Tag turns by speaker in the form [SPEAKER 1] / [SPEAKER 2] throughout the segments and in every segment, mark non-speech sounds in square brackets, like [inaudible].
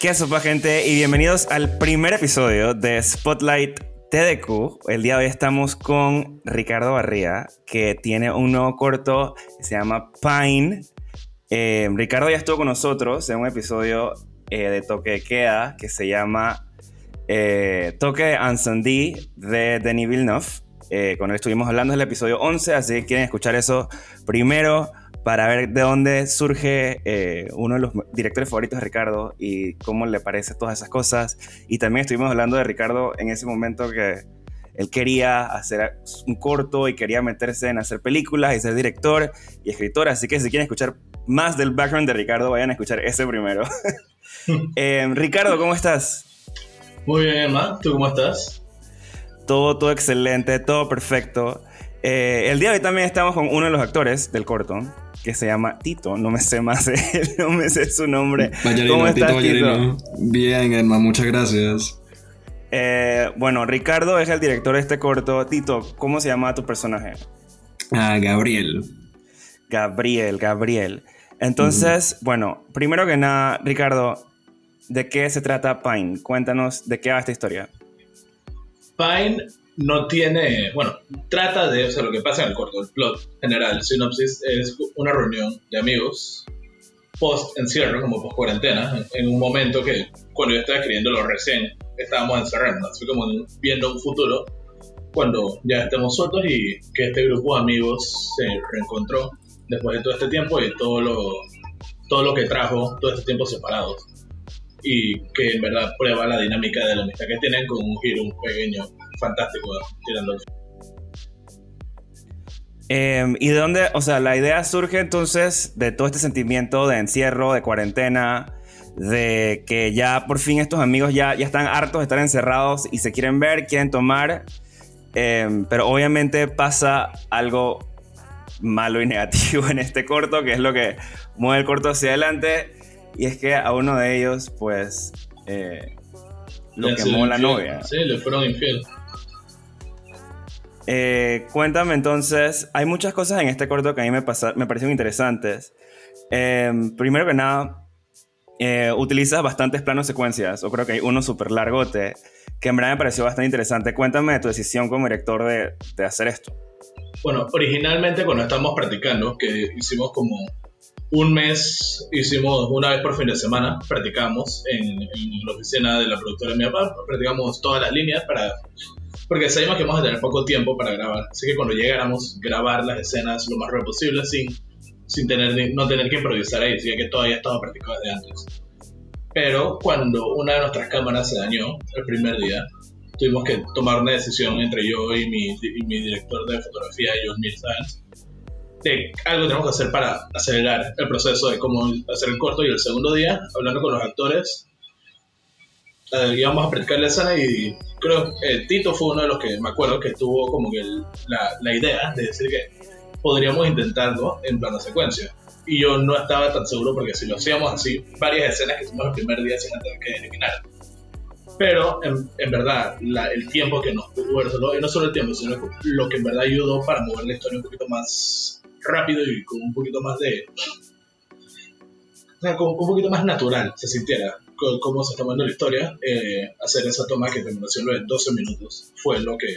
[SPEAKER 1] ¿Qué sopa gente? Y bienvenidos al primer episodio de Spotlight TDQ. El día de hoy estamos con Ricardo Barría, que tiene un nuevo corto que se llama Pine. Eh, Ricardo ya estuvo con nosotros en un episodio eh, de Toque de que se llama eh, Toque de de Denis Villeneuve. Con él estuvimos hablando del episodio 11, así que quieren escuchar eso primero para ver de dónde surge eh, uno de los directores favoritos de Ricardo y cómo le parece todas esas cosas. Y también estuvimos hablando de Ricardo en ese momento que él quería hacer un corto y quería meterse en hacer películas y ser director y escritor. Así que si quieren escuchar más del background de Ricardo, vayan a escuchar ese primero. [laughs] Eh, Ricardo, ¿cómo estás?
[SPEAKER 2] Muy bien, Emma. ¿Tú cómo estás?
[SPEAKER 1] Todo, todo excelente, todo perfecto. Eh, el día de hoy también estamos con uno de los actores del corto, que se llama Tito. No me sé más [laughs] no me sé su nombre.
[SPEAKER 3] ¿Cómo estás, Tito? Bien, Emma, muchas gracias.
[SPEAKER 1] Eh, bueno, Ricardo es el director de este corto. Tito, ¿cómo se llama tu personaje?
[SPEAKER 3] Ah, Gabriel.
[SPEAKER 1] Gabriel, Gabriel. Entonces, bueno, primero que nada, Ricardo, ¿de qué se trata Pine? Cuéntanos de qué va esta historia.
[SPEAKER 2] Pine no tiene, bueno, trata de, o sea, lo que pasa en el corto, el plot general, sinopsis, es una reunión de amigos post encierro, como post cuarentena, en un momento que cuando yo estaba escribiéndolo recién, estábamos encerrando, así como viendo un futuro cuando ya estemos sueltos y que este grupo de amigos se reencontró después de todo este tiempo y todo lo, todo lo que trajo todo este tiempo separados y que en verdad prueba la dinámica de la amistad que tienen con un giro un pequeño fantástico tirando
[SPEAKER 1] em, ¿Y de dónde, o sea, la idea surge entonces de todo este sentimiento de encierro, de cuarentena, de que ya por fin estos amigos ya, ya están hartos de estar encerrados y se quieren ver, quieren tomar, em, pero obviamente pasa algo malo y negativo en este corto, que es lo que mueve el corto hacia adelante, y es que a uno de ellos, pues, eh, lo quemó la novia.
[SPEAKER 2] Sí, le fueron infiel.
[SPEAKER 1] Eh, cuéntame entonces, hay muchas cosas en este corto que a mí me, me parecieron interesantes. Em, primero que nada, eh, utilizas bastantes planos secuencias, o creo que hay uno súper largote, que en verdad me pareció bastante interesante. Cuéntame de tu decisión como director de, de hacer esto.
[SPEAKER 2] Bueno, originalmente cuando estábamos practicando, que hicimos como un mes, hicimos una vez por fin de semana, practicamos en, la oficina de la productora de mi papá, practicamos todas las líneas para porque sabíamos que vamos a tener poco tiempo para grabar. Así que cuando llegáramos, grabar las escenas lo más rápido posible sin, sin tener, no tener que improvisar ahí, así que todavía estaba practicado desde antes. Pero cuando una de nuestras cámaras se dañó el primer día, tuvimos que tomar una decisión entre yo y mi, mi director de fotografía, John Mills de algo tenemos que hacer para acelerar el proceso de cómo hacer el corto. Y el segundo día, hablando con los actores, eh, íbamos a practicar la escena y creo que Tito fue uno de los que me acuerdo que tuvo como que la, la, idea de decir que podríamos intentarlo en plano secuencia. Y yo no estaba tan seguro porque si lo hacíamos así, varias escenas que hicimos el primer día se iban a tener que eliminar. Pero en, en verdad, la, el tiempo que nos pudo y no solo el tiempo, sino lo que en verdad ayudó para mover la historia un poquito más rápido y con un poquito más de. O sea, con un poquito más natural se sintiera cómo se está tomando la historia, eh, hacer esa toma que terminó siendo de 12 minutos fue lo que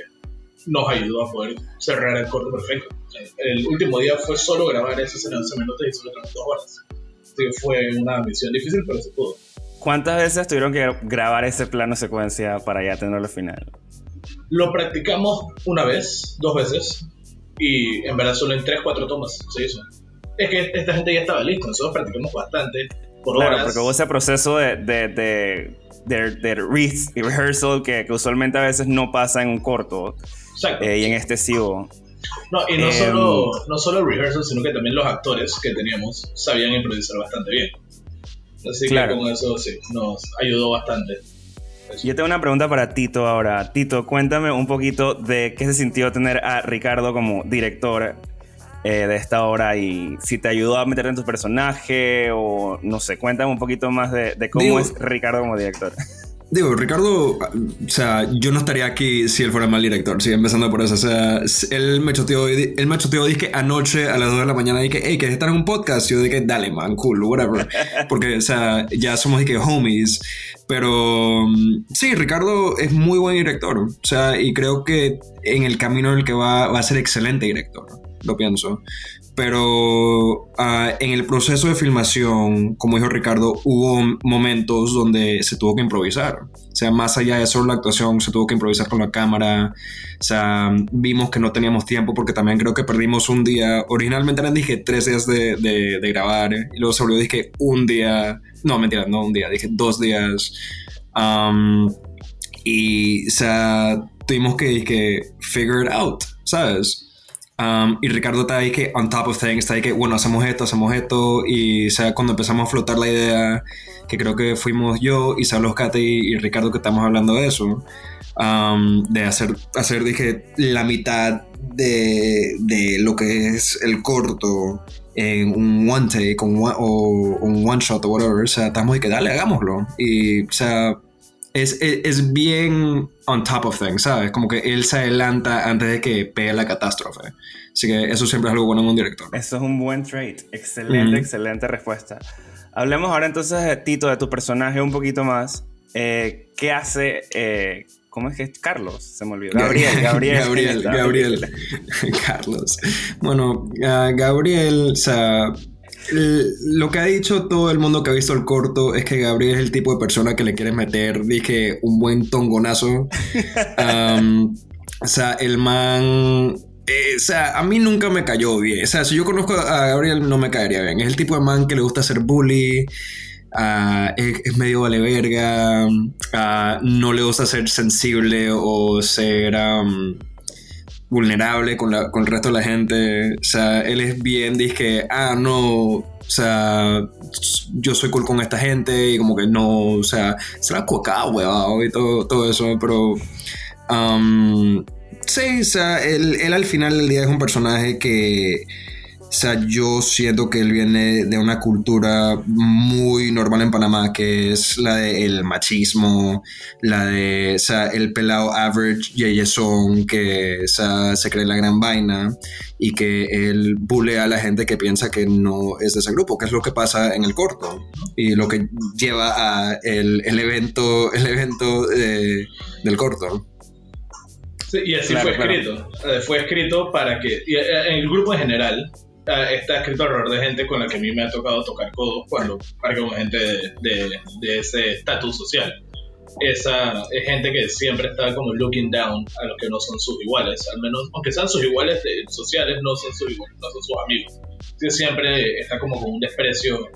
[SPEAKER 2] nos ayudó a poder cerrar el corto perfecto. El último día fue solo grabar esa escena de 12 minutos y solo tenemos dos horas. Así que fue una misión difícil, pero se pudo.
[SPEAKER 1] ¿Cuántas veces tuvieron que grabar ese plano secuencia para ya tenerlo al final?
[SPEAKER 2] Lo practicamos una vez, dos veces, y en verdad solo en 3, 4 tomas se hizo. Es que esta gente ya estaba lista, nosotros practicamos bastante
[SPEAKER 1] claro, porque hubo ese proceso de, de, de, de, rehearsal que, usualmente a veces no pasa en un corto. Eh, y en este sí hubo.
[SPEAKER 2] No, y no, solo, em, no solo rehearsal, sino que también los actores que teníamos sabían improvisar bastante bien. Así que con eso sí, nos ayudó bastante.
[SPEAKER 1] Yo tengo una pregunta para Tito ahora. Tito, cuéntame un poquito de qué se sintió tener a Ricardo como director eh, de esta obra y si te ayudó a meter en tu personaje o no sé, cuéntame un poquito más de, cómo es Ricardo como director.
[SPEAKER 3] Digo, Ricardo, o sea, yo no estaría aquí si él fuera mal director, sí, empezando por eso. O sea, él me choteó, él me choteó, dije anoche a las 2 de la mañana, dije, hey, ¿quieres estar en un podcast? Yo dije, dale, man, cool, whatever. Porque, o sea, ya somos, dije, homies. Pero sí, Ricardo es muy buen director. O sea, y creo que en el camino en el que va, va a ser excelente director, lo pienso. Pero ah, en el proceso de filmación, como dijo Ricardo, hubo momentos donde se tuvo que improvisar. O sea, más allá de solo la actuación, se tuvo que improvisar con la cámara. O sea, vimos que no teníamos tiempo porque también creo que perdimos un día. Originalmente eran, dije, tres días de, de, grabar. Y luego se volvió, dije, un día. No, mentira, no un día, dije dos días. y, o sea, tuvimos que, dije, figure it out, ¿sabes? Um, y Ricardo está ahí que on top of things, está ahí que, bueno, hacemos esto, hacemos esto. Y o sea, cuando empezamos a flotar la idea, que creo que fuimos yo, Isabel Oscate y, y Ricardo que estamos hablando de eso, um, de hacer, hacer, dije, la mitad de, de, lo que es el corto en un one take o un one shot o whatever. O sea, estamos de que dale, hagámoslo. Y, o sea, es, es, bien on top of things, ¿sabes? Como que él se adelanta antes de que pegue la catástrofe. Así que eso siempre es algo bueno en un director.
[SPEAKER 1] Eso es un buen trait. Excelente, excelente respuesta. Hablemos ahora entonces de Tito, de tu personaje un poquito más. Eh, ¿Qué hace? Eh, ¿Cómo es que es? Carlos, se me olvidó. Gabriel,
[SPEAKER 3] Gabriel. Gabriel, [laughs] Gabriel. [laughs] Carlos. Bueno, ah, Gabriel, o sea, lo que ha dicho todo el mundo que ha visto el corto es que Gabriel es el tipo de persona que le quieres meter, dije, un buen tongonazo. [laughs] o sea, el man eh, o sea, a mí nunca me cayó bien. O sea, si yo conozco a Gabriel, no me caería bien. Es el tipo de man que le gusta hacer bully. Ah, es, medio vale verga. Ah, no le gusta ser sensible o ser vulnerable con, la, con el resto de la gente. O sea, él es bien, dice ah, no, o sea, yo soy cool con esta gente y como que no, o sea, se la coca, huevado y todo, todo eso, pero... Um, sí, o sea, él, él al final del día es un personaje que o sea, yo siento que él viene de una cultura muy normal en Panamá, que es la del machismo, la de, o sea, el pelado average yeyesón que o sea, se cree la gran vaina y que él bulea a la gente que piensa que no es de ese grupo, que es lo que pasa en el corto y lo que lleva a el, el evento, el evento de, del corto.
[SPEAKER 2] Sí, y así fue escrito. Eh, fue escrito para que, eh, en el grupo en general, está escrito alrededor de gente con la que a mí me ha tocado tocar codos cuando parque con gente de, de, ese estatus social. Esa es gente que siempre está como looking down a los que no son sus iguales, al menos, aunque sean sus iguales sociales, no son sus, no son sus amigos. siempre está como con un desprecio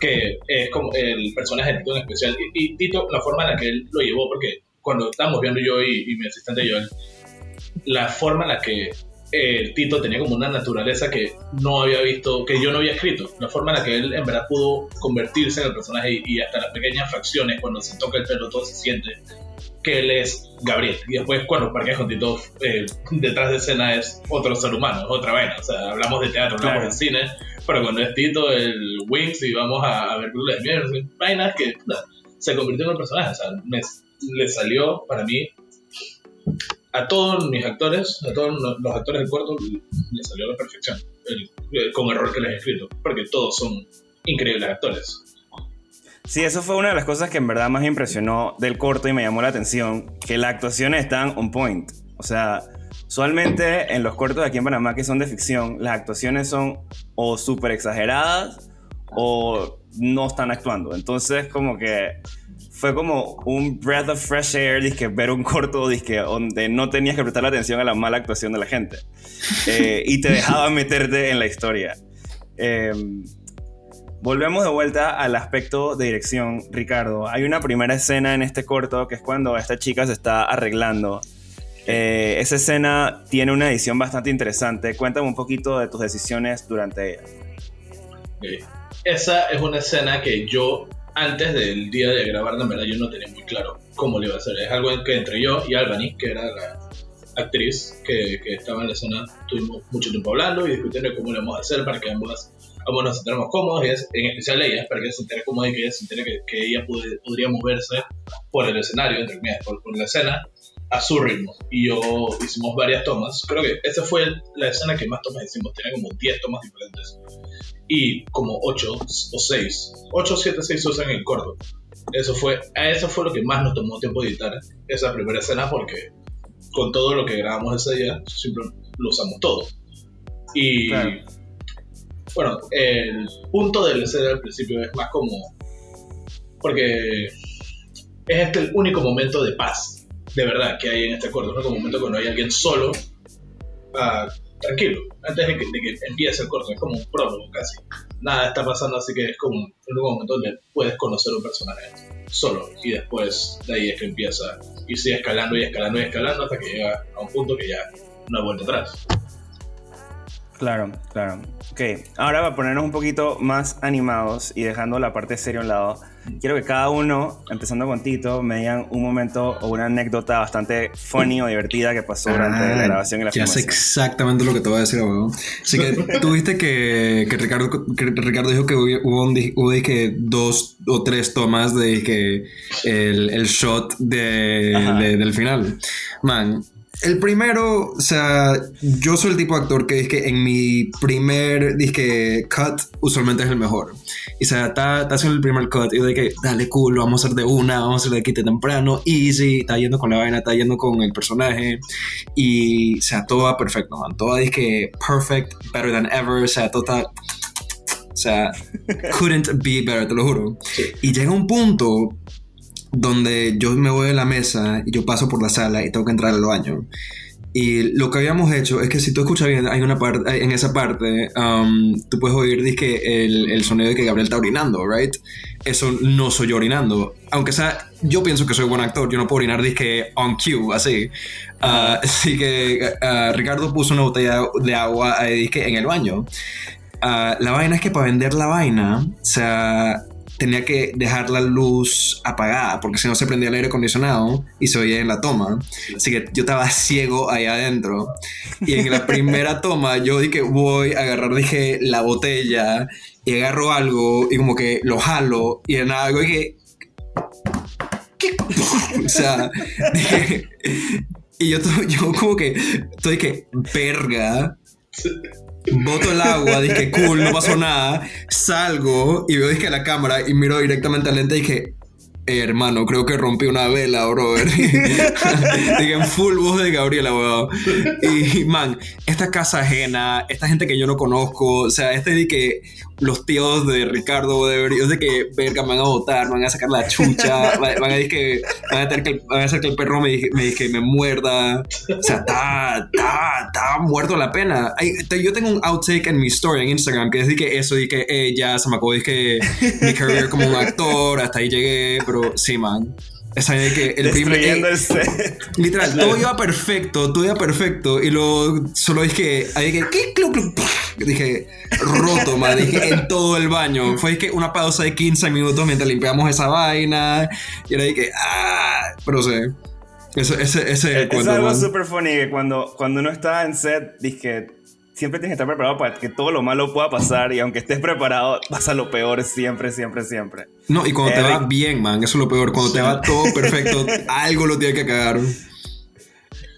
[SPEAKER 2] que es como el personaje de Tito en especial. Y, Tito, la forma en la que él lo llevó, porque cuando estábamos viendo yo y, y mi asistente Joel, la forma en la que eh, Tito tenía como una naturaleza que no había visto, que yo no había escrito. La forma en la que él en verdad pudo convertirse en el personaje y, hasta las pequeñas fracciones, cuando se toca el pelo, todo se siente que él es Gabriel. Y después cuando parqueas con Tito, eh, [laughs] detrás de escena es otro ser humano, es otra vaina. O sea, hablamos de teatro, hablamos de cine, pero cuando es Tito, el Wings y vamos a, ver películas de mierda, vainas que se convirtió en un personaje. O sea, me, le salió para mí a todos mis actores, a todos los actores del corto, les salió a la perfección, con error que les he escrito, porque todos son increíbles actores.
[SPEAKER 1] Sí, eso fue una de las cosas que en verdad más impresionó del corto y me llamó la atención, que las actuaciones están on point. O sea, usualmente en los cortos de aquí en Panamá que son de ficción, las actuaciones son o súper exageradas o no están actuando. Entonces, como que fue como un breath of fresh air, disque, ver un corto disque, donde no tenías que prestar atención a la mala actuación de la gente. Eh, y te dejaba meterte en la historia. Em, volvemos de vuelta al aspecto de dirección, Ricardo. Hay una primera escena en este corto que es cuando esta chica se está arreglando. Eh, esa escena tiene una edición bastante interesante. Cuéntame un poquito de tus decisiones durante ella.
[SPEAKER 2] Esa es una escena que yo antes del día de grabar, en verdad yo no tenía muy claro cómo le iba a hacer. Es algo que entre yo y Albany, que era la actriz que, que estaba en la escena, tuvimos mucho tiempo hablando y discutiendo cómo le vamos a hacer para que ambas vamos nos sentaremos cómodos, y es, en especial ella, para que se entere cómoda y que ella se entere que, que ella puede, podría moverse por el escenario, entre comillas, por, por la escena, a su ritmo. Y yo hicimos varias tomas. Creo que esa fue la escena que más tomas hicimos. Tenía como 10 tomas diferentes. Y como 8 o 6. 8, 7, 6 usan en el corto. Eso fue, eso fue lo que más nos tomó tiempo editar esa primera escena porque con todo lo que grabamos ese día, siempre lo usamos todo. Y
[SPEAKER 1] Claro.
[SPEAKER 2] bueno, el punto del escena al principio es más como. Porque es este el único momento de paz, de verdad, que hay en este corto. Es el único momento cuando hay alguien solo, ah, tranquilo, antes de que, de que empiece el corto. Es como un prólogo casi. Nada está pasando, así que es como único momento donde puedes conocer un personaje solo. Y después de ahí es que empieza y sigue escalando y escalando y escalando hasta que llega a un punto que ya no hay vuelta atrás.
[SPEAKER 1] Claro, claro. Ok, ahora para ponernos un poquito más animados y dejando la parte seria a un lado, quiero que cada uno, empezando con Tito, me digan un momento o una anécdota bastante funny o divertida que pasó durante la grabación y la
[SPEAKER 3] Ah, Ya sé
[SPEAKER 1] filmación.
[SPEAKER 3] exactamente lo que te voy a decir, weón. Así que [laughs] tuviste que, que, Ricardo, que Ricardo dijo que hubo, un hubo dizque, dos o tres tomas de que el, el shot de- del final. Man, el primero, o sea, yo soy el tipo de actor que es que en mi primer disque cut usualmente es el mejor. Y o sea, está, está haciendo el primer cut y yo de que dale cool, vamos a hacer de una, vamos a hacer de aquí de temprano, easy, está yendo con la vaina, está yendo con el personaje. Y, o sea, todo va perfecto, man. Todo es que perfect, better than ever, o sea, todo está... O sea, couldn't be better, te lo juro. Y llega un punto donde yo me voy de la mesa y yo paso por la sala y tengo que entrar al baño. Y lo que habíamos hecho es que si tú escuchas bien, hay una parte, en esa parte, um, tú puedes oír dizque, el, el sonido de que Gabriel está orinando, ¿right? Eso no soy yo orinando. Aunque sea, yo pienso que soy buen actor, yo no puedo orinar disque on cue, así. Ah, así que ah, Ricardo puso una botella de agua disque, en el baño. Ah, la vaina es que para vender la vaina, o sea, tenía que dejar la luz apagada, porque si no se prendía el aire acondicionado y se oía en la toma. Así que yo estaba ciego ahí adentro. Y en la primera [laughs] toma yo dije, voy a agarrar, dije, la botella y agarro algo y como que lo jalo y nada, algo dije... ¿Qué? O sea, dije... [laughs] Y yo, [laughs] yo como que estoy que, verga, boto el agua, dije, cool, no pasó nada. Salgo y veo, dije, la cámara y miro directamente al lente y dije, "Eh, hermano, creo que rompí una vela, brother. [laughs] dije, en full voz de Gabriela, weón. Y, man, esta casa ajena, esta gente que yo no conozco, o sea, este que los tíos de Ricardo, de, es de que, verga, me van a botar, me van a sacar la chucha, [laughs] van van a, decir que, van a, tener que, van a hacer que el perro me, me, dije, me muerda. O sea, está, está, está muerto la pena. Ay, te- yo tengo un outtake en mi story en Instagram que es de que eso, de que eh, ya se me acabó, de que mi career como un actor, hasta ahí llegué, pero sí, man. Esa de que el primer. Eh,
[SPEAKER 1] el set. [laughs]
[SPEAKER 3] Literal, todo iba perfecto, todo iba perfecto. Y luego solo dije, ahí dije, ¿qué? Clu, clu. Dije, roto, man. Dije, en todo el baño. Fue que una pausa de 15 minutos mientras limpiamos esa vaina. Y era dije, ah, pero sé. Ese, ese, ese es el
[SPEAKER 1] Es
[SPEAKER 3] cuento,
[SPEAKER 1] algo
[SPEAKER 3] man.
[SPEAKER 1] súper funny que cuando, cuando uno está en set, que siempre tienes que estar preparado para que todo lo malo pueda pasar y aunque estés preparado, pasa lo peor siempre, siempre, siempre.
[SPEAKER 3] No, y cuando te
[SPEAKER 1] Eh,
[SPEAKER 3] va
[SPEAKER 1] Rick-
[SPEAKER 3] bien, man, eso es lo peor. Cuando te va todo perfecto, [laughs] algo lo tiene que cagar.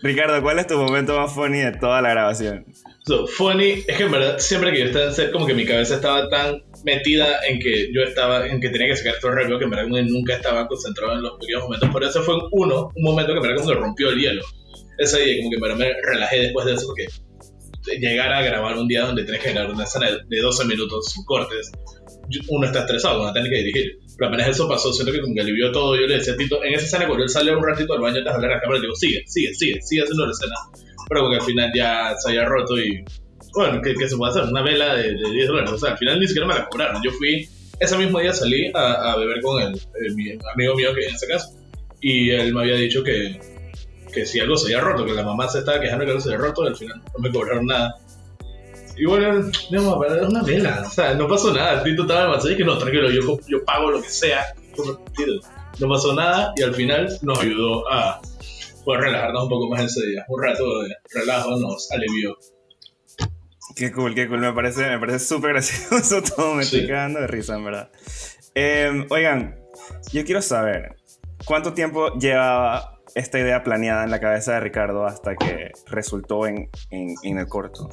[SPEAKER 1] Ricardo, ¿cuál es tu momento más funny de toda la grabación?
[SPEAKER 2] So, funny, es que en verdad, siempre que yo estaba en como que mi cabeza estaba tan metida en que yo estaba, en que tenía que sacar esto rápido, que en verdad nunca estaba concentrado en los pequeños momentos. Pero ese fue uno, un momento que en verdad como que rompió el hielo. Ese día, como que en verdad me relajé después de eso, porque llegar a grabar un día donde tienes que grabar una escena de- de 12 minutos sin cortes, uno está estresado, uno tiene que dirigir. Pero apenas eso pasó, siento que como que alivió todo. Yo le decía a Tito, en esa escena, cuando él sale un ratito al baño antes de hablar a la cámara, le digo, sigue, sigue, sigue, sigue haciendo la escena. Pero como que al final ya se había roto y. Bueno, ¿qué, qué se puede hacer? Una vela de, de 10 dólares. O sea, al final ni siquiera me la cobraron. Yo fui, ese mismo día salí a, a beber con el, el- mi amigo mío que en ese caso. Y él me había dicho que, que si algo se había roto, que la mamá se estaba quejando que algo se había roto, al final no me cobraron nada. Y bueno, no, pero es una vela, o sea, no pasó nada. Tito estaba demasiado y que no, tranquilo, yo, yo pago lo que sea. No pasó nada y al final nos ayudó a poder relajarnos un poco más ese día. Un rato de relajo nos alivió.
[SPEAKER 1] Qué cool, qué cool. Me parece, me parece súper gracioso [laughs] todo. Me estoy cagando de risa, en verdad. Em, oigan, yo quiero saber, ¿cuánto tiempo llevaba esta idea planeada en la cabeza de Ricardo hasta que resultó en, en, el corto?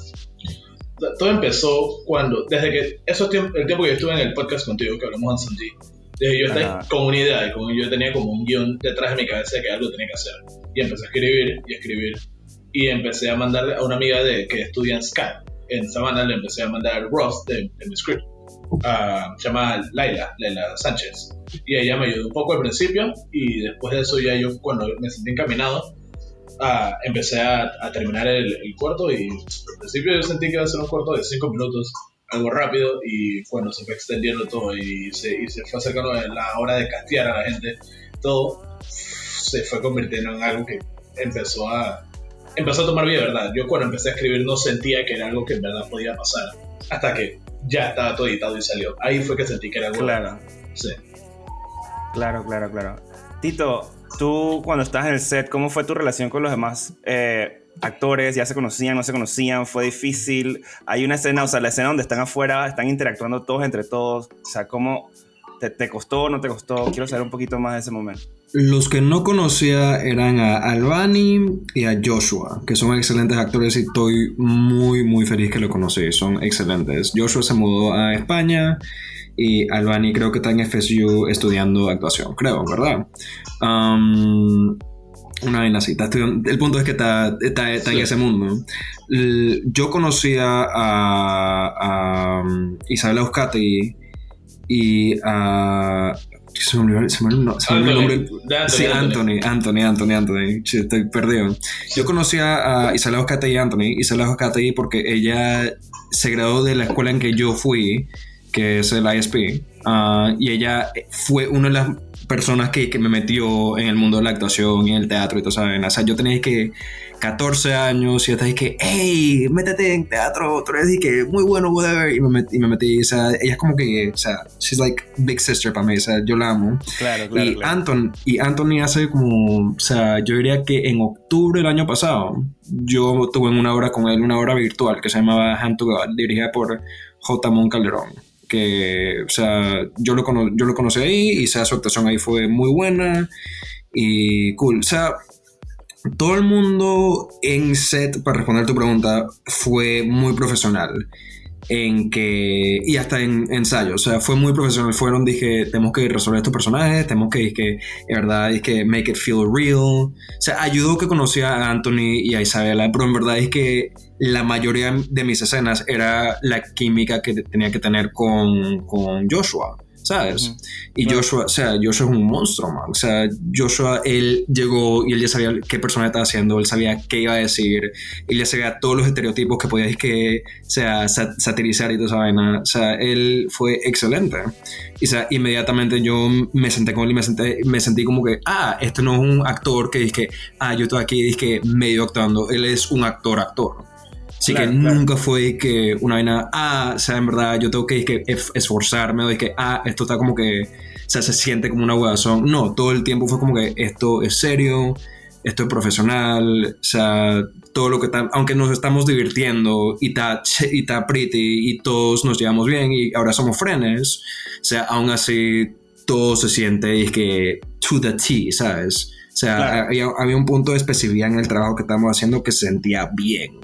[SPEAKER 2] Todo empezó cuando, desde que, eso el tiempo que yo estuve en el podcast contigo, que hablamos en desde yo estaba con una idea, y como yo tenía como un guion detrás de mi cabeza de que algo tenía que hacer. Y empecé a escribir y a escribir. Y empecé a mandarle a una amiga de, que estudia en Skype en Savannah, le empecé a mandar Ross de, de mi script uh, se llama Laila, Laila Sánchez. Y ella me ayudó un poco al principio y después de eso ya yo cuando me sentí encaminado uh, empecé a, a terminar el, el, corto y al principio yo sentí que iba a ser un corto de 5 minutos, algo rápido y cuando se fue extendiendo todo y se, y se fue acercando la hora de castear a la gente, todo se fue convirtiendo en algo que empezó a, empezó a tomar vida, ¿verdad? Yo cuando empecé a escribir no sentía que era algo que en verdad podía pasar hasta que ya estaba todo editado y salió. Ahí fue que sentí que era bueno.
[SPEAKER 1] Claro.
[SPEAKER 2] Sí.
[SPEAKER 1] Claro, claro, claro. Tito, tú cuando estás en el set, ¿cómo fue tu relación con los demás eh, actores? ¿Ya se conocían, no se conocían? ¿Fue difícil? Hay una escena, o sea, la escena donde están afuera, están interactuando todos entre todos. O sea, ¿cómo te, te costó o no te costó? Quiero saber un poquito más de ese momento.
[SPEAKER 3] Los que no conocía eran a Albani y a Joshua, que son excelentes actores y estoy muy, muy feliz que lo conocí. Son excelentes. Joshua se mudó a España y Albani creo que está en FSU estudiando actuación, creo, ¿verdad? una vaina así. el punto es que está, está, en ese mundo. Yo conocía a, a um, Isabela Euskati y a se me olvidó, se me olvidó, se me olvidó el nombre. sí, Anthony, Anthony, Anthony, Anthony. estoy perdido. Yo conocí a Isabela Oscate y Anthony. Isabela Oscate porque ella se graduó de la escuela en que yo fui, que es el ISP. Ah, y ella fue una de las personas que, que, me metió en el mundo de la actuación y en el teatro y todo eso. O sea, yo tenía que 14 años y estaba que, hey, métete en teatro, tú eres que muy bueno, whatever. Y me, metí, y me metí, o sea, ella es como que, o sea, she's like big sister para mí, o sea, yo la amo.
[SPEAKER 1] Claro, claro.
[SPEAKER 3] Y, Anton, y Anthony hace como, o sea, yo diría que en octubre del año pasado, yo tuve una obra con él, una obra virtual que se llamaba Hand to God, dirigida por J. Mon Calderón que, o sea, yo lo, yo lo conocí ahí y sea, su actuación ahí fue muy buena y cool. O sea, todo el mundo en set, para responder tu pregunta, fue muy profesional. En que, y hasta en ensayo, o sea, fue muy profesional. Fueron, dije, tenemos que resolver estos personajes, tenemos que, que, de verdad, es que make it feel real. O sea, ayudó que conocía a Anthony y a Isabela, pero en verdad es que la mayoría de mis escenas era la química que tenía que tener con, con Joshua. ¿sabes? Y Joshua, o sea, Joshua es un monstruo, man. O sea, Joshua, él llegó y él ya sabía qué persona estaba haciendo, él sabía qué iba a decir, él ya sabía todos los estereotipos que podía que, sea, satirizar y toda esa vaina. O sea, él fue excelente. Y o sea, inmediatamente yo me senté con él y me, senté, me sentí como que, ah, este no es un actor que dice ah, yo estoy aquí y que medio actuando, él es un actor, actor. Así que nunca fue que una vaina, ah, o sea, en verdad yo tengo que, que esforzarme o de que, ah, esto está como que, o sea, se siente como una huevazón. No, todo el tiempo fue como que esto es serio, esto es profesional, o sea, todo lo que está, aunque nos estamos divirtiendo y está, y está pretty y todos nos llevamos bien y ahora somos frenes, o sea, aún así todo se siente y es que to the T, ¿sabes? O sea, había, había, un punto de especificidad en el trabajo que estamos haciendo que se sentía bien.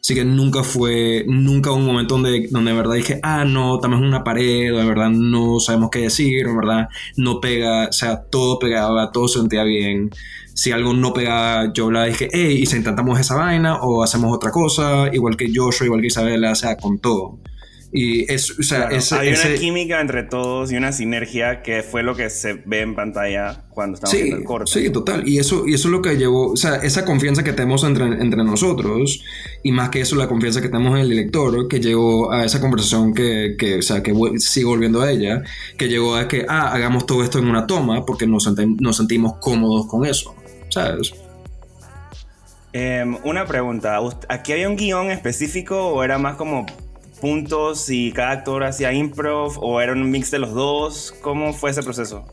[SPEAKER 3] Así que nunca fue, nunca un momento donde, donde de verdad dije, ah, no, estamos en una pared, o de verdad no sabemos qué decir, o de verdad no pega, o sea, todo pegaba, todo se sentía bien. Si algo no pegaba, yo la dije, hey, y si intentamos esa vaina, o hacemos otra cosa, igual que Joshua, igual que Isabela, o sea, con todo. Y es, o sea,
[SPEAKER 1] hay una química entre todos y una sinergia que fue lo que se ve en pantalla cuando estamos
[SPEAKER 3] sí,
[SPEAKER 1] el corto.
[SPEAKER 3] Sí, total. Y eso, y eso es lo que llevó, o sea, esa confianza que tenemos entre, entre nosotros, y más que eso, la confianza que tenemos en el lector, que llegó a esa conversación que, que o sea, que sigo volviendo a ella, que llegó a que, ah, hagamos todo esto en una toma, porque nos, nos sentimos cómodos con eso, ¿sabes?
[SPEAKER 1] Em, una pregunta, ¿aquí había un guion específico o era más como puntos y cada actor hacía improv o era un mix de los dos? ¿Cómo fue ese proceso?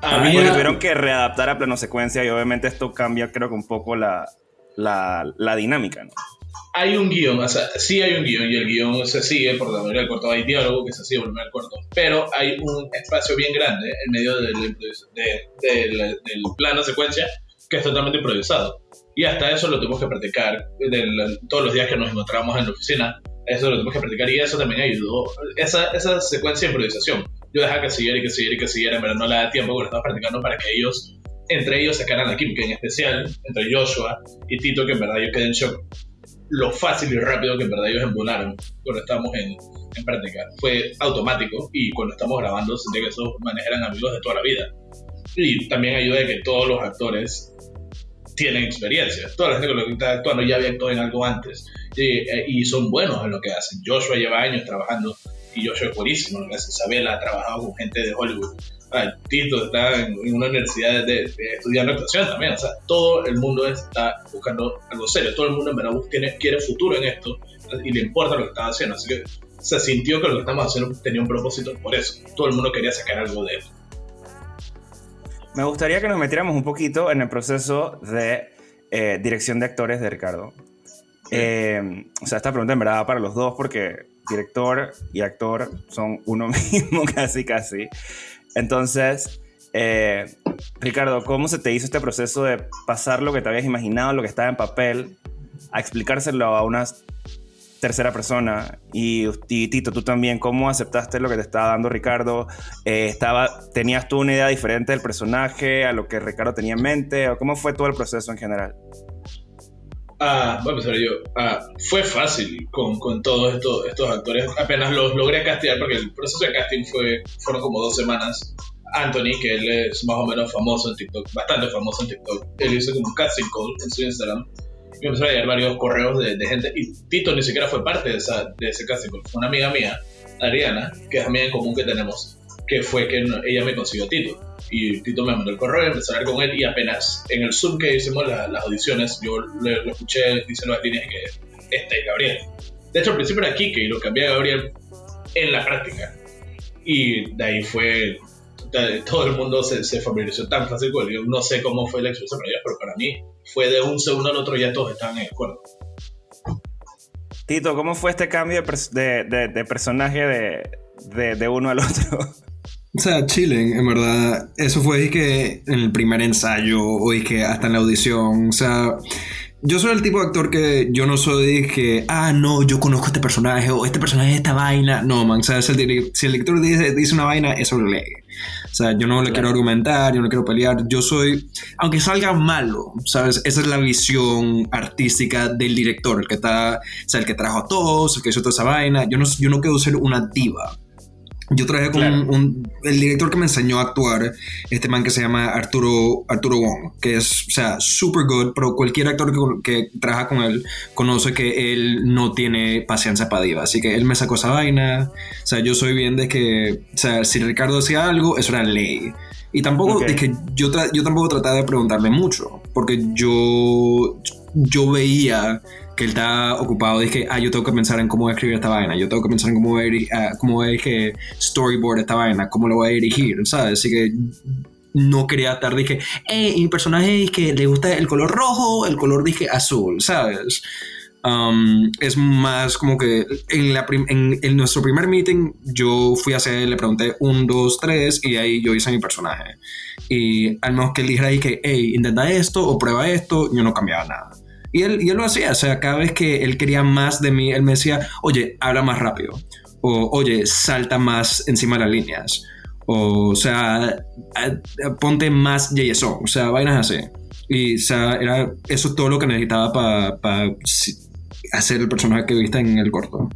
[SPEAKER 1] Porque tuvieron que readaptar a plano secuencia y obviamente esto cambia creo que un poco la, la, la dinámica, ¿no?
[SPEAKER 2] hay un guion, o sea, sí hay un guion y el guion se sigue por la mayoría del corto, hay diálogo que se sigue por el primer corto, pero hay un espacio bien grande en medio del, del, del plano secuencia que es totalmente improvisado. Y hasta eso lo tuvimos que practicar todos los días que nos encontramos en la oficina. Eso lo tuvimos que practicar y eso también ayudó. Esa, esa secuencia de improvisación. Yo dejaba que siguiera y que siguiera y que siguiera, pero no le da tiempo porque estaba practicando para que ellos, entre ellos, sacaran la química, en especial entre Joshua y Tito, que en verdad yo quedé en shock lo fácil y rápido que en verdad ellos embolaron cuando estábamos en, en práctica. Fue automático y cuando estamos grabando sentí que esos manes eran amigos de toda la vida. Y también ayuda de que todos los actores tienen experiencia. Toda la gente con la que está actuando ya había actuado en algo antes eh, y, son buenos en lo que hacen. Joshua lleva años trabajando y Joshua es buenísimo en lo que hace. Isabela ha trabajado con gente de Hollywood. Ah, Tito está en, una universidad estudiando actuación también. O sea, todo el mundo está buscando algo serio. Todo el mundo en verdad tiene, quiere futuro en esto y le importa lo que está haciendo. Así que se sintió que lo que estamos haciendo tenía un propósito por eso. Todo el mundo quería sacar algo de él.
[SPEAKER 1] Me gustaría que nos metiéramos un poquito en el proceso de eh, dirección de actores de Ricardo. Eh, o sea, esta pregunta en verdad para los dos porque director y actor son uno [laughs] mismo casi casi. Entonces, eh, Ricardo, ¿cómo se te hizo este proceso de pasar lo que te habías imaginado, lo que estaba en papel, a explicárselo a unas tercera persona. Y, Tito, tú también, ¿cómo aceptaste lo que te estaba dando Ricardo? Eh, estaba, ¿Tenías tú una idea diferente del personaje, a lo que Ricardo tenía en mente? ¿O cómo fue todo el proceso en general?
[SPEAKER 2] Ah, a empezar yo. Ah, fue fácil con, con todos estos, estos actores. Apenas los logré castear porque el proceso de casting fue, fueron como dos semanas. Anthony, que él es más o menos famoso en TikTok, bastante famoso en TikTok, él hizo como un casting call en su Instagram me empezaron a llegar varios correos de, gente, y Tito ni siquiera fue parte de, esa, de ese casting, fue una amiga mía, Ariana, que es amiga en común que tenemos, que fue que ella me consiguió Tito. Y Tito me mandó el correo, empecé a hablar con él, y apenas en el Zoom que hicimos las audiciones, yo lo, escuché diciendo las líneas que este es Gabriel. De hecho, al principio era Kike y lo cambié a Gabriel en la práctica. Y de ahí fue todo el mundo se, se, familiarizó tan fácil con él. No sé cómo fue la experiencia para ellos, pero para mí fue de un segundo al otro ya todos estaban en acuerdo.
[SPEAKER 1] Tito, ¿cómo fue este cambio de, de, de personaje de, de, uno al otro? [laughs]
[SPEAKER 3] O sea, chilling, en verdad. Eso fue que en el primer ensayo o que hasta en la audición. O sea, yo soy el tipo de actor que yo no soy que, ah, no, yo conozco a este personaje o este personaje es esta vaina. No, man, o sea, si el, si el director dice, dice, una vaina, eso lo lee. O sea, yo no le quiero argumentar, yo no quiero pelear. Yo soy, aunque salga malo, ¿sabes? Esa es la visión artística del director, el que está, o sea, el que trajo a todos, el que hizo toda esa vaina. Yo no, yo no quiero ser una diva. Yo trabajé con un, el director que me enseñó a actuar, este man que se llama Arturo, Arturo Wong, que es, o sea, super good, pero cualquier actor que, que, trabaja con él conoce que él no tiene paciencia para diva. Así que él me sacó esa vaina. O sea, yo soy bien de que, o sea, si Ricardo hacía algo, eso era ley. Y tampoco, es que yo, yo tampoco trataba de preguntarle mucho, porque yo, yo veía que él está ocupado, dije, ah, yo tengo que pensar en cómo voy a escribir esta vaina, yo tengo que pensar en cómo voy a, uh, cómo voy a storyboard esta vaina, cómo lo voy a dirigir, ¿sabes? Así que no quería estar, dije, eh, mi personaje es que le gusta el color rojo, el color, dije, azul, ¿sabes? Um, es más como que en, la en, en, nuestro primer meeting yo fui a hacer, le pregunté un, dos, tres y ahí yo hice mi personaje. Y al menos que él dijera ahí que, hey, intenta esto o prueba esto, yo no cambiaba nada. Y él, y él lo hacía, o sea, cada vez que él quería más de mí, él me decía, oye, habla más rápido. O, oye, salta más encima de las líneas. O, o sea, ponte más JSON. O sea, vainas así. Y, o sea, era eso todo lo que necesitaba para hacer el personaje que viste en el corto.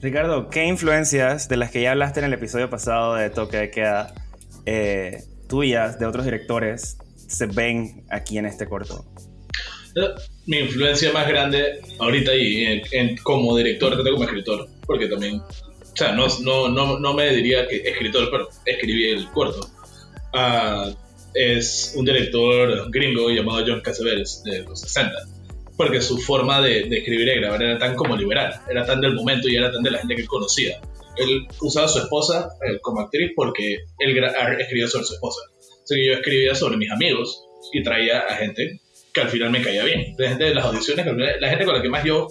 [SPEAKER 1] Ricardo, ¿qué influencias de las que ya hablaste en el episodio pasado de Toque de Queda, eh, tuyas, de otros directores, se ven aquí en este corto?
[SPEAKER 2] Mi influencia más grande ahorita y en, como director, como escritor, porque también, o sea, no, no, no, no me diría que escritor, pero escribí el corto. Uh, es un director gringo llamado John Cassavetes de los 60, porque su forma de, de, escribir y grabar era tan como liberal, era tan del momento y era tan de la gente que él conocía. Él usaba a su esposa eh, como actriz porque él escribía sobre su esposa. Así que yo escribía sobre mis amigos y traía a gente que al final me caía bien. La gente de las audiciones, la gente con la que más yo,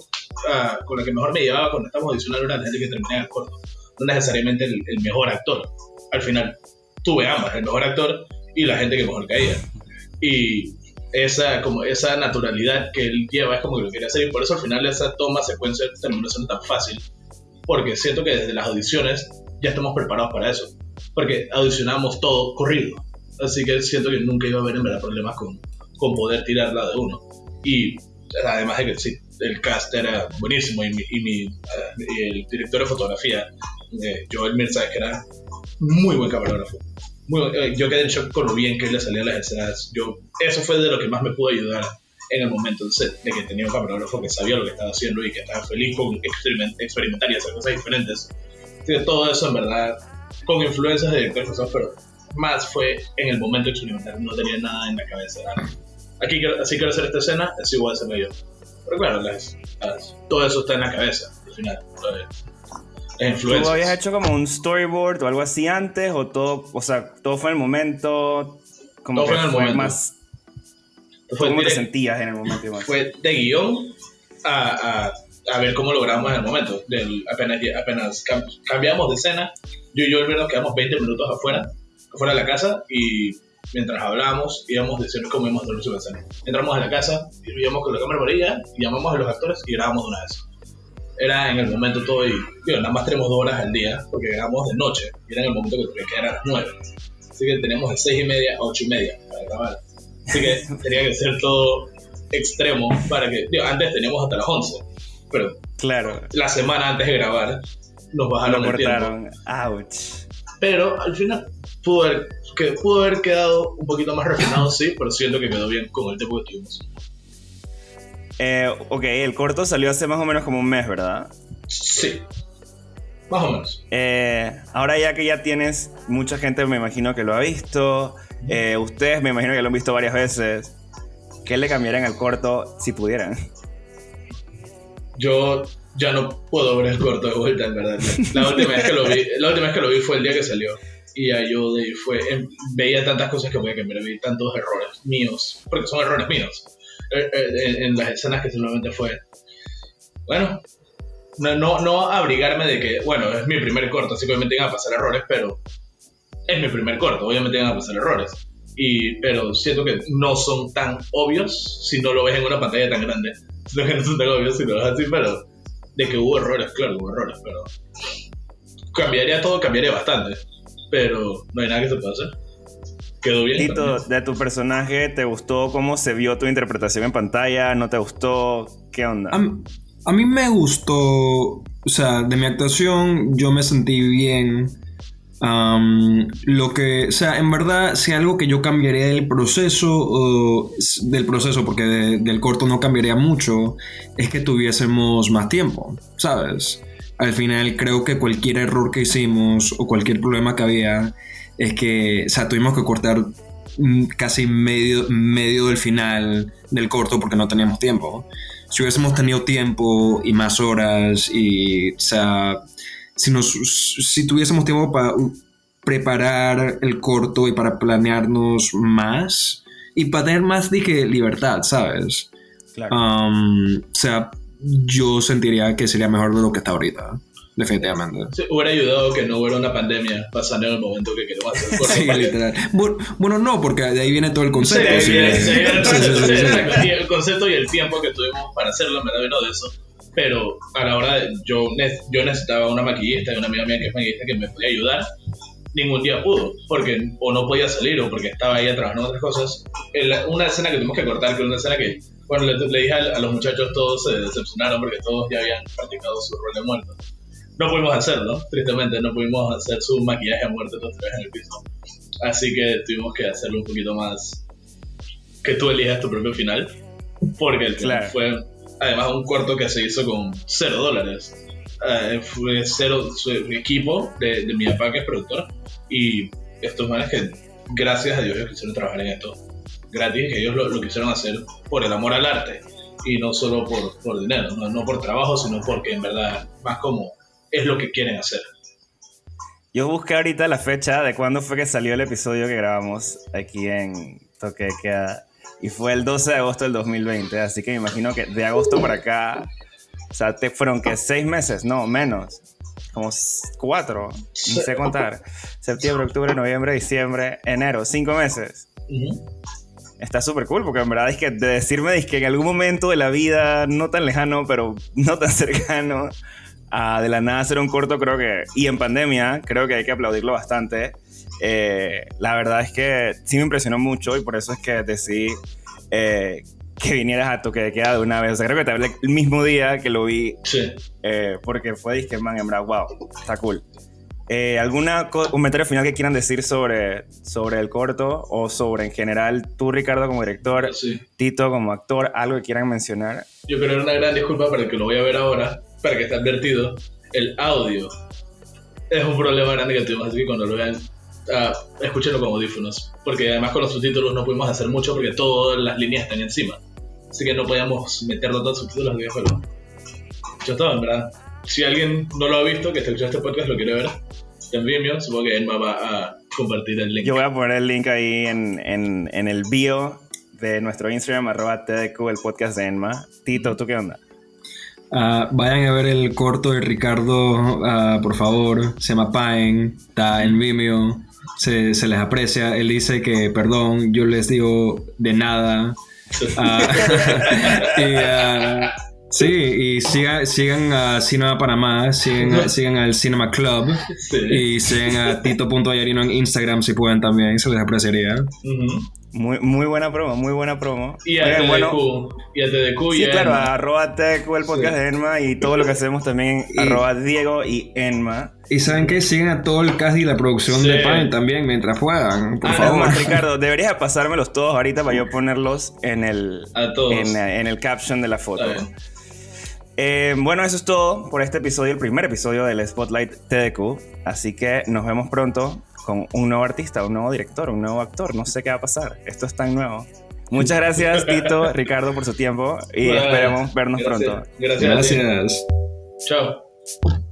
[SPEAKER 2] ah, con la que mejor me llevaba cuando estábamos audicionando era la gente que terminaba el corto. No necesariamente el, el, mejor actor. Al final tuve ambas, el mejor actor y la gente que mejor caía. Y esa, como esa naturalidad que él lleva es como que lo quería hacer y por eso al final esa toma secuencia terminó siendo tan fácil. Porque siento que desde las audiciones ya estamos preparados para eso. Porque audicionamos todo corrido. Así que siento que nunca iba a haber en verdad problemas con, con poder tirarla de uno. Y además de que sí, el cast era buenísimo y, mi, y, mi, eh, el director de fotografía, eh, Joel Mirza, que era muy buen camarógrafo. Muy, eh, yo quedé en shock con lo bien que le salía las escenas. Yo, eso fue de lo que más me pudo ayudar en el momento set, de que tenía un camarógrafo que sabía lo que estaba haciendo y que estaba feliz con experimentar y hacer cosas diferentes. todo eso en verdad, con influencias de directores, pero más fue en el momento experimental, no tenía nada en la cabeza. Aquí así quiero hacer esta escena, es igual se me dio. Pero claro, todo eso está en la cabeza, al final.
[SPEAKER 1] ¿Tú habías hecho como un storyboard o algo así antes? ¿O todo, o sea, todo fue en el momento? Como
[SPEAKER 2] todo fue en el momento. Más,
[SPEAKER 1] fue ¿Cómo te sentías en el momento?
[SPEAKER 2] Fue de guion a, a, a, ver cómo logramos en el momento. Del, apenas apenas cambiamos de escena, yo y yo nos quedamos 20 minutos afuera, afuera de la casa y mientras hablábamos íbamos diciendo cómo íbamos a hacer la escena. Entramos a la casa íbamos con la cámara por ella, llamamos a los actores y grabamos de una vez era en el momento todo y, digo, nada más tenemos dos horas al día, porque grabamos de noche, y era en el momento que tenía que a las nueve. Así que teníamos de seis y media a ocho y media para grabar. Así que [laughs] tenía que ser todo extremo para que, digo, antes teníamos hasta las once, pero
[SPEAKER 1] claro.
[SPEAKER 2] la semana antes de grabar nos bajaron el tiempo.
[SPEAKER 1] Ouch.
[SPEAKER 2] Pero al final pudo haber, que pudo haber quedado un poquito más refinado, sí, pero siento que quedó bien con el tiempo que tuvimos.
[SPEAKER 1] Eh, ok, el corto salió hace más o menos como un mes, ¿verdad?
[SPEAKER 2] Sí. Más o menos.
[SPEAKER 1] Eh, ahora ya que ya tienes, mucha gente me imagino que lo ha visto. Eh, ustedes me imagino que lo han visto varias veces. ¿Qué le cambiarían al corto si pudieran?
[SPEAKER 2] Yo ya no puedo ver el corto de vuelta, en verdad. La última vez que lo vi, la última vez que lo vi fue el día que salió. Y ya yo de, fue, em, veía tantas cosas que voy a cambiar, vi tantos errores míos, porque son errores míos eh, eh, en las escenas que simplemente fue, bueno, no, no, no abrigarme de que, bueno, es mi primer corto, así que obviamente van a pasar errores, pero es mi primer corto, obviamente van a pasar errores. Y, pero siento que no son tan obvios si no lo ves en una pantalla tan grande. Siento que no son tan obvios si lo ves así, pero de que hubo errores, claro, hubo errores, pero cambiaría todo, cambiaría bastante. Pero no hay nada que se pueda hacer. Quedó bien.
[SPEAKER 1] Tito, de tu personaje, ¿te gustó cómo se vio tu interpretación en pantalla? ¿No te gustó? ¿Qué onda?
[SPEAKER 3] A, mí me gustó, o sea, de mi actuación yo me sentí bien. lo que, o sea, en verdad, si algo que yo cambiaría del proceso, del proceso, porque del corto no cambiaría mucho, es que tuviésemos más tiempo, ¿sabes? Al final creo que cualquier error que hicimos o cualquier problema que había, es que, o sea, tuvimos que cortar casi medio, medio del final del corto porque no teníamos tiempo. Si hubiésemos tenido tiempo y más horas y, o sea, si, nos, si tuviésemos tiempo para preparar el corto y para planearnos más y para tener más, dije, libertad, ¿sabes? Claro. Um, o sea, yo sentiría que sería mejor de lo que está ahorita definitivamente.
[SPEAKER 2] Sí, hubiera ayudado que no hubiera una pandemia pasando en el momento que queremos hacer [laughs]
[SPEAKER 3] sí, literal. Bueno, no, porque de ahí viene todo el concepto.
[SPEAKER 2] Sí, el concepto y el tiempo que tuvimos para hacerlo, me da vino de eso. Pero a la hora de, yo, yo necesitaba una maquillista y una amiga mía que es maquillista que me podía ayudar. Ningún día pudo, porque o no podía salir o porque estaba ahí trabajando en otras cosas. una escena que tuvimos que cortar, que es una escena que, bueno, le, dije a, a, los muchachos, todos se decepcionaron porque todos ya habían practicado su rol de muerto no pudimos hacerlo, tristemente, no pudimos hacer su maquillaje a muerte dos vez en el piso. Así que tuvimos que hacerlo un poquito más que tú elijas tu propio final, porque el final fue además un corto que se hizo con cero dólares. Eh, fue cero su equipo de, mi papá que es productor y estos manes que gracias a Dios ellos quisieron trabajar en esto gratis, que ellos lo, quisieron hacer por el amor al arte y no solo por, por dinero, no, no por trabajo, sino porque en verdad más como es lo que quieren hacer.
[SPEAKER 1] Yo busqué ahorita la fecha de cuándo fue que salió el episodio que grabamos aquí en Toque Queda. y fue el 12 de agosto del 2020, así que me imagino que de agosto para acá, o sea, te fueron que seis meses, no, menos, como cuatro, no sé contar, septiembre, octubre, noviembre, diciembre, enero, cinco meses. Está súper cool, porque en verdad es que de decirme es que en algún momento de la vida, no tan lejano, pero no tan [laughs] cercano, a de la nada hacer un corto, creo que, y en pandemia, creo que hay que aplaudirlo bastante. Eh, la verdad es que sí me impresionó mucho y por eso es que decidí eh, que vinieras a toque de queda de una vez. O sea, creo que te hablé el mismo día que lo vi.
[SPEAKER 2] Sí.
[SPEAKER 1] Eh, porque fue disque, man, en verdad, wow, está cool. Eh, ¿Alguna comentario final que quieran decir sobre, sobre el corto o sobre en general tú, Ricardo, como director,
[SPEAKER 2] Sí.
[SPEAKER 1] Tito como actor, algo que quieran mencionar?
[SPEAKER 2] Yo quiero dar una gran disculpa para el que lo voy a ver ahora, para que esté advertido. El audio es un problema grande que tuvimos, así que cuando lo vean, ah, escúchenlo con audífonos. Porque además con los subtítulos no pudimos hacer mucho porque todas las líneas están encima. Así que no podíamos meterlo todos los subtítulos Yo estaba, en verdad. Si alguien no lo ha visto, que está escuchando este podcast, lo quiere ver, en Vimeo, supongo que Emma va a compartir el link.
[SPEAKER 1] Yo voy a poner el link ahí en, en, en el bio de nuestro Instagram, arroba TDQ, el podcast de Enma. Tito, ¿tú qué onda?
[SPEAKER 3] Ah, vayan a ver el corto de Ricardo, ah, por favor. Se llama Pine, está en Vimeo. Se, se les aprecia. Él dice que, perdón, yo les digo de nada. Ah, [laughs] y, sí, y siga- sigan a Cinema Panamá, sigan, [laughs] sigan al Cinema Club
[SPEAKER 2] Sí.
[SPEAKER 3] y sigan a Tito.ayarino en Instagram si pueden también, se les apreciaría.
[SPEAKER 1] Muy, muy buena promo, muy buena promo.
[SPEAKER 2] Y a TDQ.
[SPEAKER 1] bueno,
[SPEAKER 2] y a TDQ y
[SPEAKER 1] Sí,
[SPEAKER 2] a
[SPEAKER 1] claro, a arroba TDQ, el podcast
[SPEAKER 2] Sí.
[SPEAKER 1] de Enma y todo lo que hacemos también
[SPEAKER 3] Y-
[SPEAKER 1] arroba Diego y Enma.
[SPEAKER 3] Y saben que sigan a todo el cast y la producción
[SPEAKER 2] Sí.
[SPEAKER 3] de Pine también mientras puedan, por
[SPEAKER 1] Ah,
[SPEAKER 3] favor. [laughs]
[SPEAKER 1] Ricardo, deberías pasármelos todos ahorita para yo ponerlos en el,
[SPEAKER 2] A todos.
[SPEAKER 1] en, en el caption de la foto. Eh, bueno, eso es todo por este episodio, el primer episodio del Spotlight TDQ. Así que nos vemos pronto con un nuevo artista, un nuevo director, un nuevo actor. No sé qué va a pasar. Esto es tan nuevo. Muchas gracias, [laughs] Tito, Ricardo, por su tiempo y
[SPEAKER 2] Bueno,
[SPEAKER 1] esperemos vernos
[SPEAKER 2] gracias.
[SPEAKER 1] pronto.
[SPEAKER 2] Gracias.
[SPEAKER 3] Gracias.
[SPEAKER 2] Chao.